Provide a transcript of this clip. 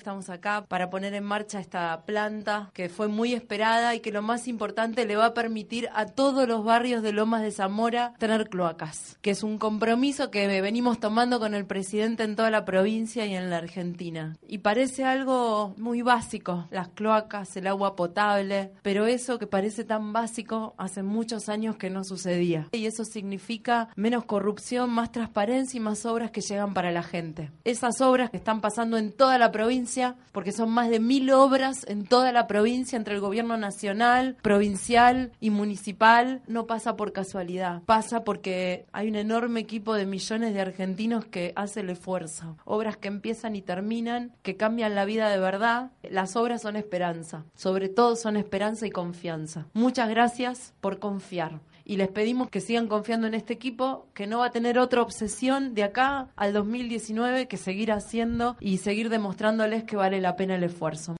estamos acá para poner en marcha esta planta que fue muy esperada y que lo más importante le va a permitir a todos los barrios de Lomas de Zamora tener cloacas, que es un compromiso que venimos tomando con el presidente en toda la provincia y en la Argentina. Y parece algo muy básico, las cloacas, el agua potable, pero eso que parece tan básico hace muchos años que no sucedía. Y eso significa menos corrupción, más transparencia y más obras que llegan para la gente. Esas obras que están pasando en toda la provincia, porque son más de mil obras en toda la provincia entre el gobierno nacional, provincial y municipal, no pasa por casualidad, pasa porque hay un enorme equipo de millones de argentinos que hace el esfuerzo. Obras que empiezan y terminan, que cambian la vida de verdad. Las obras son esperanza, sobre todo son esperanza y confianza. Muchas gracias por confiar y les pedimos que sigan confiando en este equipo, que no va a tener otra obsesión de acá al 2019 que seguir haciendo y seguir demostrándoles que vale la pena el esfuerzo.